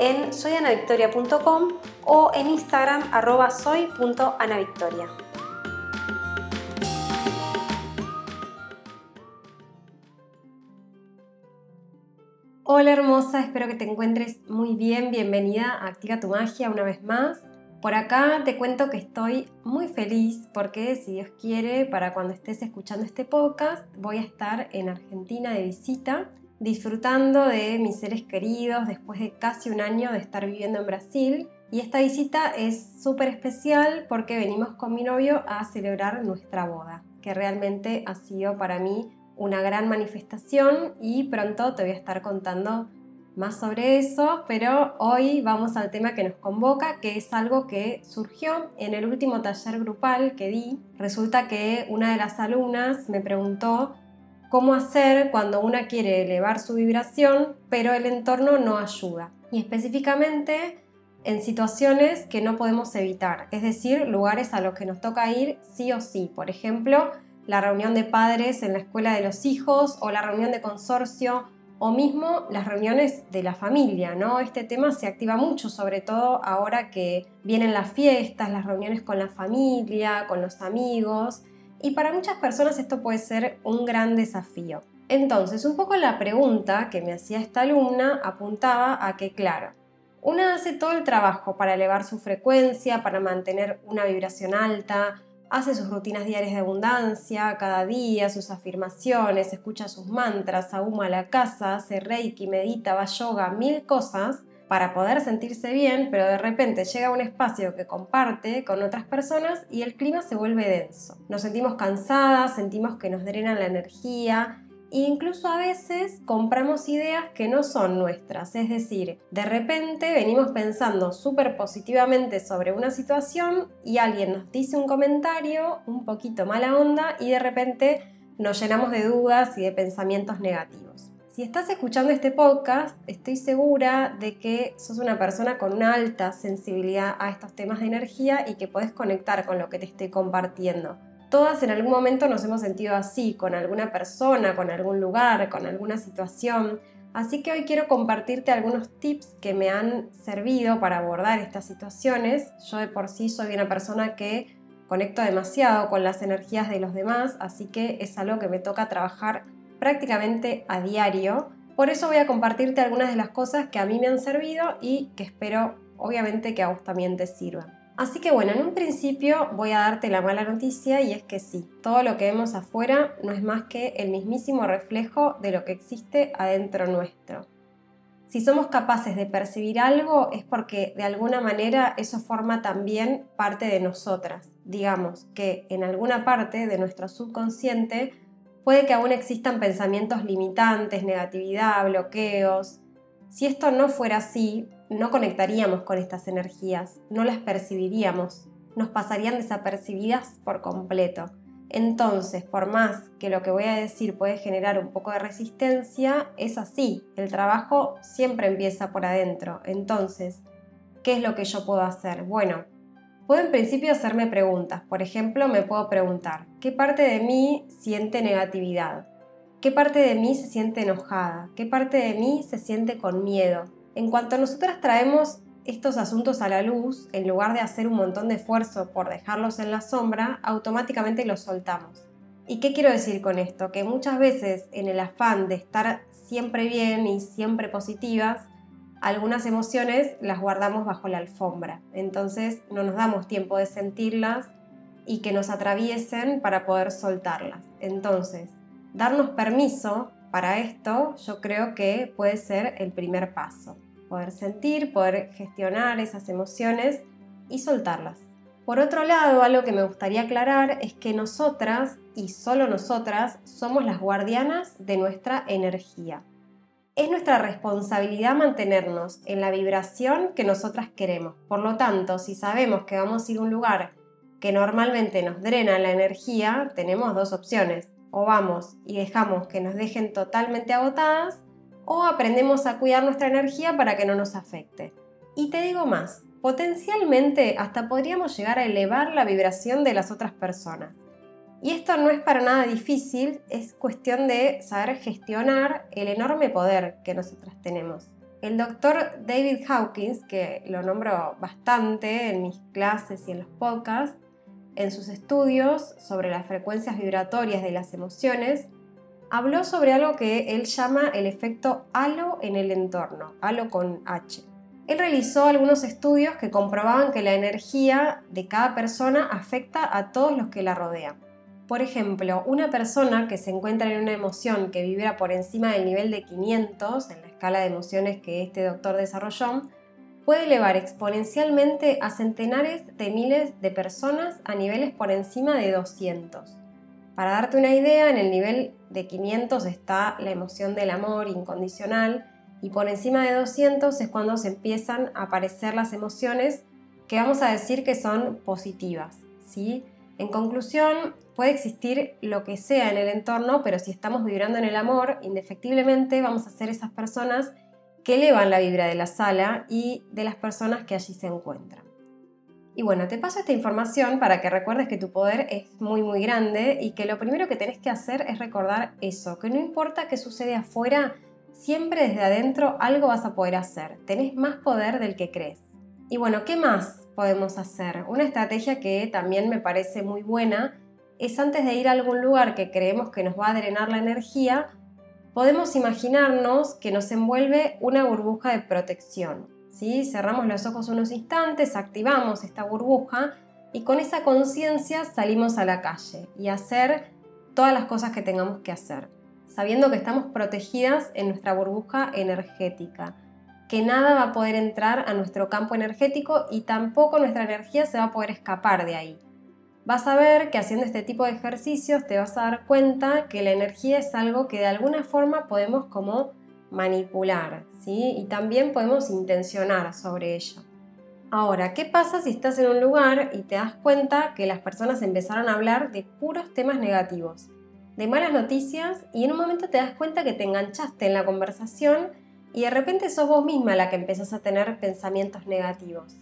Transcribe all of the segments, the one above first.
en soyanavictoria.com o en Instagram arroba soy.anavictoria. Hola hermosa, espero que te encuentres muy bien. Bienvenida a Activa tu Magia una vez más. Por acá te cuento que estoy muy feliz porque si Dios quiere, para cuando estés escuchando este podcast, voy a estar en Argentina de visita disfrutando de mis seres queridos después de casi un año de estar viviendo en Brasil. Y esta visita es súper especial porque venimos con mi novio a celebrar nuestra boda, que realmente ha sido para mí una gran manifestación y pronto te voy a estar contando más sobre eso, pero hoy vamos al tema que nos convoca, que es algo que surgió en el último taller grupal que di. Resulta que una de las alumnas me preguntó cómo hacer cuando una quiere elevar su vibración, pero el entorno no ayuda. Y específicamente en situaciones que no podemos evitar, es decir, lugares a los que nos toca ir sí o sí. Por ejemplo, la reunión de padres en la escuela de los hijos o la reunión de consorcio o mismo las reuniones de la familia, ¿no? Este tema se activa mucho, sobre todo ahora que vienen las fiestas, las reuniones con la familia, con los amigos, y para muchas personas esto puede ser un gran desafío. Entonces, un poco la pregunta que me hacía esta alumna apuntaba a que, claro, una hace todo el trabajo para elevar su frecuencia, para mantener una vibración alta, hace sus rutinas diarias de abundancia, cada día, sus afirmaciones, escucha sus mantras, ahuma la casa, hace reiki, medita, va yoga, mil cosas, para poder sentirse bien, pero de repente llega un espacio que comparte con otras personas y el clima se vuelve denso. Nos sentimos cansadas, sentimos que nos drenan la energía e incluso a veces compramos ideas que no son nuestras, es decir, de repente venimos pensando súper positivamente sobre una situación y alguien nos dice un comentario un poquito mala onda y de repente nos llenamos de dudas y de pensamientos negativos. Si estás escuchando este podcast, estoy segura de que sos una persona con una alta sensibilidad a estos temas de energía y que puedes conectar con lo que te estoy compartiendo. Todas en algún momento nos hemos sentido así, con alguna persona, con algún lugar, con alguna situación. Así que hoy quiero compartirte algunos tips que me han servido para abordar estas situaciones. Yo de por sí soy una persona que conecto demasiado con las energías de los demás, así que es algo que me toca trabajar prácticamente a diario. Por eso voy a compartirte algunas de las cosas que a mí me han servido y que espero obviamente que a vos también te sirvan. Así que bueno, en un principio voy a darte la mala noticia y es que sí, todo lo que vemos afuera no es más que el mismísimo reflejo de lo que existe adentro nuestro. Si somos capaces de percibir algo es porque de alguna manera eso forma también parte de nosotras. Digamos que en alguna parte de nuestro subconsciente Puede que aún existan pensamientos limitantes, negatividad, bloqueos. Si esto no fuera así, no conectaríamos con estas energías, no las percibiríamos, nos pasarían desapercibidas por completo. Entonces, por más que lo que voy a decir puede generar un poco de resistencia, es así, el trabajo siempre empieza por adentro. Entonces, ¿qué es lo que yo puedo hacer? Bueno, Puedo en principio hacerme preguntas. Por ejemplo, me puedo preguntar, ¿qué parte de mí siente negatividad? ¿Qué parte de mí se siente enojada? ¿Qué parte de mí se siente con miedo? En cuanto nosotras traemos estos asuntos a la luz, en lugar de hacer un montón de esfuerzo por dejarlos en la sombra, automáticamente los soltamos. ¿Y qué quiero decir con esto? Que muchas veces en el afán de estar siempre bien y siempre positivas, algunas emociones las guardamos bajo la alfombra, entonces no nos damos tiempo de sentirlas y que nos atraviesen para poder soltarlas. Entonces, darnos permiso para esto yo creo que puede ser el primer paso. Poder sentir, poder gestionar esas emociones y soltarlas. Por otro lado, algo que me gustaría aclarar es que nosotras, y solo nosotras, somos las guardianas de nuestra energía. Es nuestra responsabilidad mantenernos en la vibración que nosotras queremos. Por lo tanto, si sabemos que vamos a ir a un lugar que normalmente nos drenan la energía, tenemos dos opciones. O vamos y dejamos que nos dejen totalmente agotadas, o aprendemos a cuidar nuestra energía para que no nos afecte. Y te digo más, potencialmente hasta podríamos llegar a elevar la vibración de las otras personas. Y esto no es para nada difícil, es cuestión de saber gestionar el enorme poder que nosotras tenemos. El doctor David Hawkins, que lo nombro bastante en mis clases y en los podcasts, en sus estudios sobre las frecuencias vibratorias de las emociones, habló sobre algo que él llama el efecto halo en el entorno, halo con H. Él realizó algunos estudios que comprobaban que la energía de cada persona afecta a todos los que la rodean. Por ejemplo, una persona que se encuentra en una emoción que vibra por encima del nivel de 500 en la escala de emociones que este doctor desarrolló, puede elevar exponencialmente a centenares de miles de personas a niveles por encima de 200. Para darte una idea, en el nivel de 500 está la emoción del amor incondicional y por encima de 200 es cuando se empiezan a aparecer las emociones que vamos a decir que son positivas. ¿sí? En conclusión, puede existir lo que sea en el entorno, pero si estamos vibrando en el amor, indefectiblemente vamos a ser esas personas que elevan la vibra de la sala y de las personas que allí se encuentran. Y bueno, te paso esta información para que recuerdes que tu poder es muy muy grande y que lo primero que tenés que hacer es recordar eso, que no importa qué sucede afuera, siempre desde adentro algo vas a poder hacer, tenés más poder del que crees. Y bueno, ¿qué más podemos hacer? Una estrategia que también me parece muy buena es antes de ir a algún lugar que creemos que nos va a drenar la energía, podemos imaginarnos que nos envuelve una burbuja de protección. ¿sí? Cerramos los ojos unos instantes, activamos esta burbuja y con esa conciencia salimos a la calle y hacer todas las cosas que tengamos que hacer, sabiendo que estamos protegidas en nuestra burbuja energética, que nada va a poder entrar a nuestro campo energético y tampoco nuestra energía se va a poder escapar de ahí vas a ver que haciendo este tipo de ejercicios te vas a dar cuenta que la energía es algo que de alguna forma podemos como manipular, ¿sí? Y también podemos intencionar sobre ello. Ahora, ¿qué pasa si estás en un lugar y te das cuenta que las personas empezaron a hablar de puros temas negativos, de malas noticias y en un momento te das cuenta que te enganchaste en la conversación y de repente sos vos misma la que empezás a tener pensamientos negativos?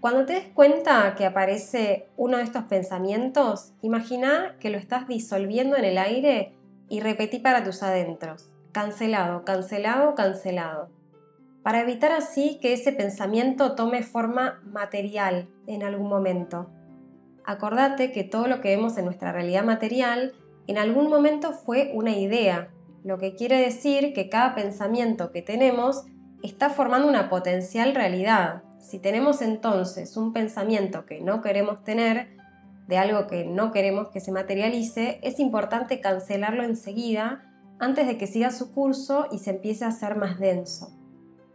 Cuando te des cuenta que aparece uno de estos pensamientos, imagina que lo estás disolviendo en el aire y repetí para tus adentros. Cancelado, cancelado, cancelado. Para evitar así que ese pensamiento tome forma material en algún momento. Acordate que todo lo que vemos en nuestra realidad material en algún momento fue una idea, lo que quiere decir que cada pensamiento que tenemos está formando una potencial realidad, si tenemos entonces un pensamiento que no queremos tener, de algo que no queremos que se materialice, es importante cancelarlo enseguida antes de que siga su curso y se empiece a hacer más denso.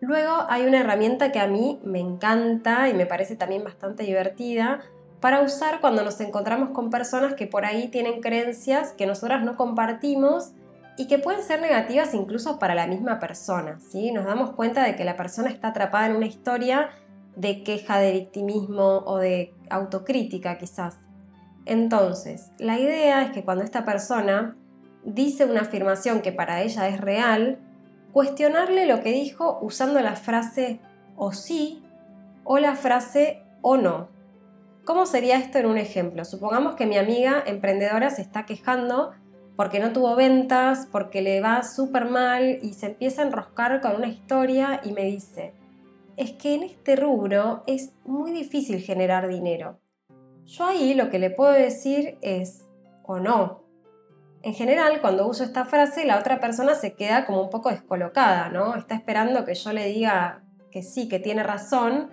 Luego hay una herramienta que a mí me encanta y me parece también bastante divertida para usar cuando nos encontramos con personas que por ahí tienen creencias que nosotras no compartimos y que pueden ser negativas incluso para la misma persona. ¿sí? Nos damos cuenta de que la persona está atrapada en una historia de queja, de victimismo o de autocrítica quizás. Entonces, la idea es que cuando esta persona dice una afirmación que para ella es real, cuestionarle lo que dijo usando la frase o sí o la frase o no. ¿Cómo sería esto en un ejemplo? Supongamos que mi amiga emprendedora se está quejando porque no tuvo ventas, porque le va súper mal y se empieza a enroscar con una historia y me dice, es que en este rubro es muy difícil generar dinero. Yo ahí lo que le puedo decir es o no. En general, cuando uso esta frase, la otra persona se queda como un poco descolocada, ¿no? Está esperando que yo le diga que sí, que tiene razón,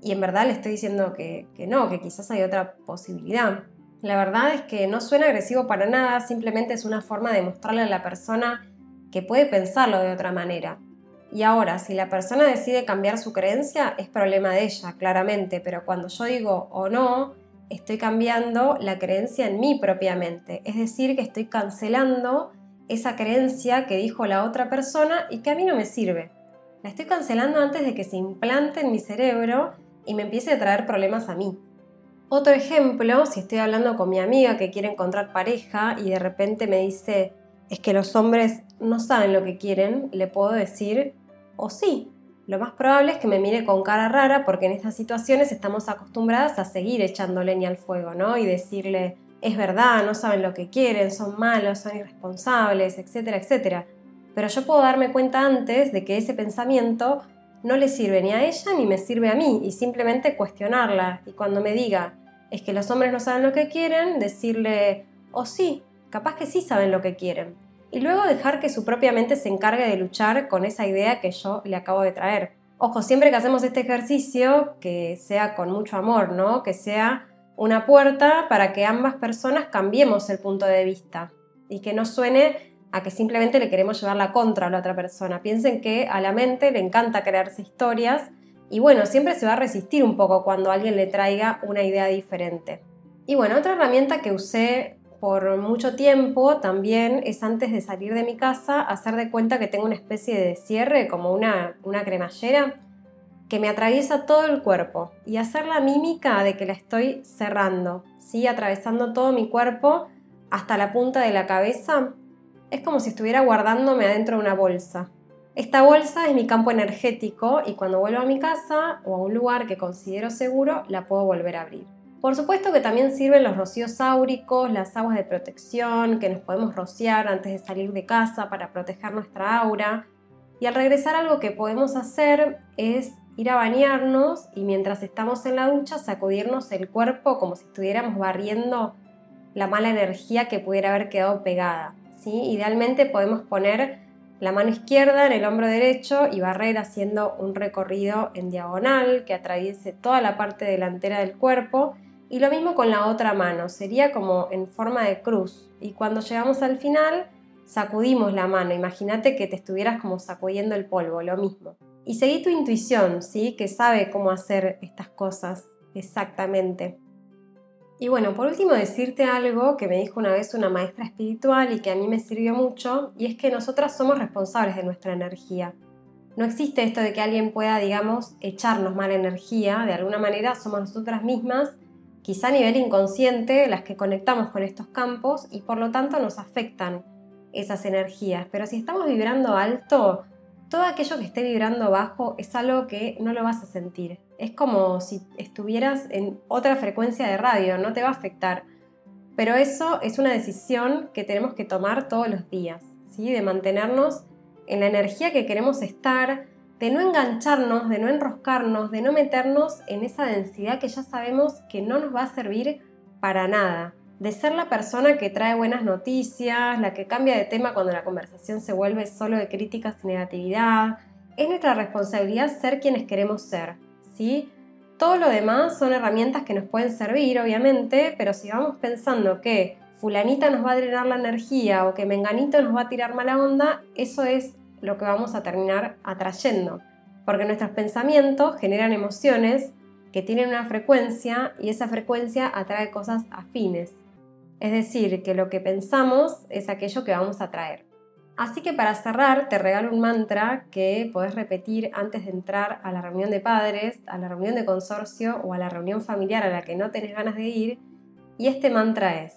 y en verdad le estoy diciendo que, que no, que quizás hay otra posibilidad. La verdad es que no suena agresivo para nada, simplemente es una forma de mostrarle a la persona que puede pensarlo de otra manera. Y ahora, si la persona decide cambiar su creencia, es problema de ella, claramente, pero cuando yo digo o no, estoy cambiando la creencia en mí propiamente. Es decir, que estoy cancelando esa creencia que dijo la otra persona y que a mí no me sirve. La estoy cancelando antes de que se implante en mi cerebro y me empiece a traer problemas a mí. Otro ejemplo, si estoy hablando con mi amiga que quiere encontrar pareja y de repente me dice, es que los hombres no saben lo que quieren, le puedo decir, o sí, lo más probable es que me mire con cara rara porque en estas situaciones estamos acostumbradas a seguir echando leña al fuego, ¿no? Y decirle, es verdad, no saben lo que quieren, son malos, son irresponsables, etcétera, etcétera. Pero yo puedo darme cuenta antes de que ese pensamiento no le sirve ni a ella ni me sirve a mí y simplemente cuestionarla. Y cuando me diga, es que los hombres no saben lo que quieren, decirle, o oh, sí, capaz que sí saben lo que quieren y luego dejar que su propia mente se encargue de luchar con esa idea que yo le acabo de traer. Ojo, siempre que hacemos este ejercicio, que sea con mucho amor, ¿no? Que sea una puerta para que ambas personas cambiemos el punto de vista y que no suene a que simplemente le queremos llevar la contra a la otra persona. Piensen que a la mente le encanta crearse historias y bueno, siempre se va a resistir un poco cuando alguien le traiga una idea diferente. Y bueno, otra herramienta que usé por mucho tiempo también es antes de salir de mi casa hacer de cuenta que tengo una especie de cierre, como una, una cremallera, que me atraviesa todo el cuerpo y hacer la mímica de que la estoy cerrando, ¿sí? atravesando todo mi cuerpo hasta la punta de la cabeza. Es como si estuviera guardándome adentro de una bolsa. Esta bolsa es mi campo energético y cuando vuelvo a mi casa o a un lugar que considero seguro, la puedo volver a abrir. Por supuesto que también sirven los rocíos áuricos, las aguas de protección que nos podemos rociar antes de salir de casa para proteger nuestra aura. Y al regresar algo que podemos hacer es ir a bañarnos y mientras estamos en la ducha sacudirnos el cuerpo como si estuviéramos barriendo la mala energía que pudiera haber quedado pegada. Idealmente podemos poner la mano izquierda en el hombro derecho y barrer haciendo un recorrido en diagonal que atraviese toda la parte delantera del cuerpo y lo mismo con la otra mano, sería como en forma de cruz. Y cuando llegamos al final, sacudimos la mano. Imagínate que te estuvieras como sacudiendo el polvo, lo mismo. Y seguí tu intuición, ¿sí? Que sabe cómo hacer estas cosas exactamente. Y bueno, por último decirte algo que me dijo una vez una maestra espiritual y que a mí me sirvió mucho, y es que nosotras somos responsables de nuestra energía. No existe esto de que alguien pueda, digamos, echarnos mala energía, de alguna manera somos nosotras mismas quizá a nivel inconsciente, las que conectamos con estos campos y por lo tanto nos afectan esas energías. Pero si estamos vibrando alto, todo aquello que esté vibrando bajo es algo que no lo vas a sentir. Es como si estuvieras en otra frecuencia de radio, no te va a afectar. Pero eso es una decisión que tenemos que tomar todos los días, ¿sí? de mantenernos en la energía que queremos estar, de no engancharnos, de no enroscarnos, de no meternos en esa densidad que ya sabemos que no nos va a servir para nada, de ser la persona que trae buenas noticias, la que cambia de tema cuando la conversación se vuelve solo de críticas y negatividad. Es nuestra responsabilidad ser quienes queremos ser, Todo lo demás son herramientas que nos pueden servir, obviamente, pero si vamos pensando que fulanita nos va a drenar la energía o que menganito nos va a tirar mala onda, eso es lo que vamos a terminar atrayendo, porque nuestros pensamientos generan emociones que tienen una frecuencia y esa frecuencia atrae cosas afines. Es decir, que lo que pensamos es aquello que vamos a atraer. Así que para cerrar te regalo un mantra que podés repetir antes de entrar a la reunión de padres, a la reunión de consorcio o a la reunión familiar a la que no tenés ganas de ir. Y este mantra es,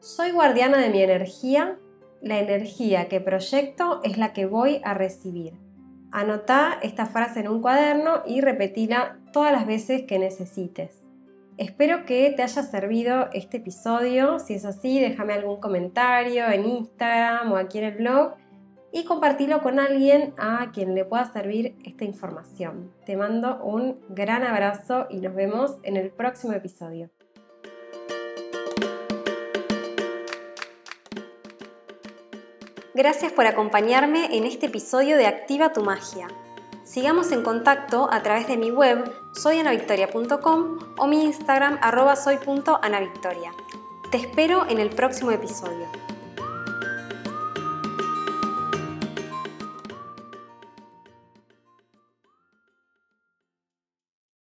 soy guardiana de mi energía la energía que proyecto es la que voy a recibir. Anotá esta frase en un cuaderno y repetila todas las veces que necesites. Espero que te haya servido este episodio. Si es así, déjame algún comentario en Instagram o aquí en el blog y compartilo con alguien a quien le pueda servir esta información. Te mando un gran abrazo y nos vemos en el próximo episodio. Gracias por acompañarme en este episodio de Activa tu Magia. Sigamos en contacto a través de mi web soyanavictoria.com o mi Instagram arroba soy.anavictoria. Te espero en el próximo episodio.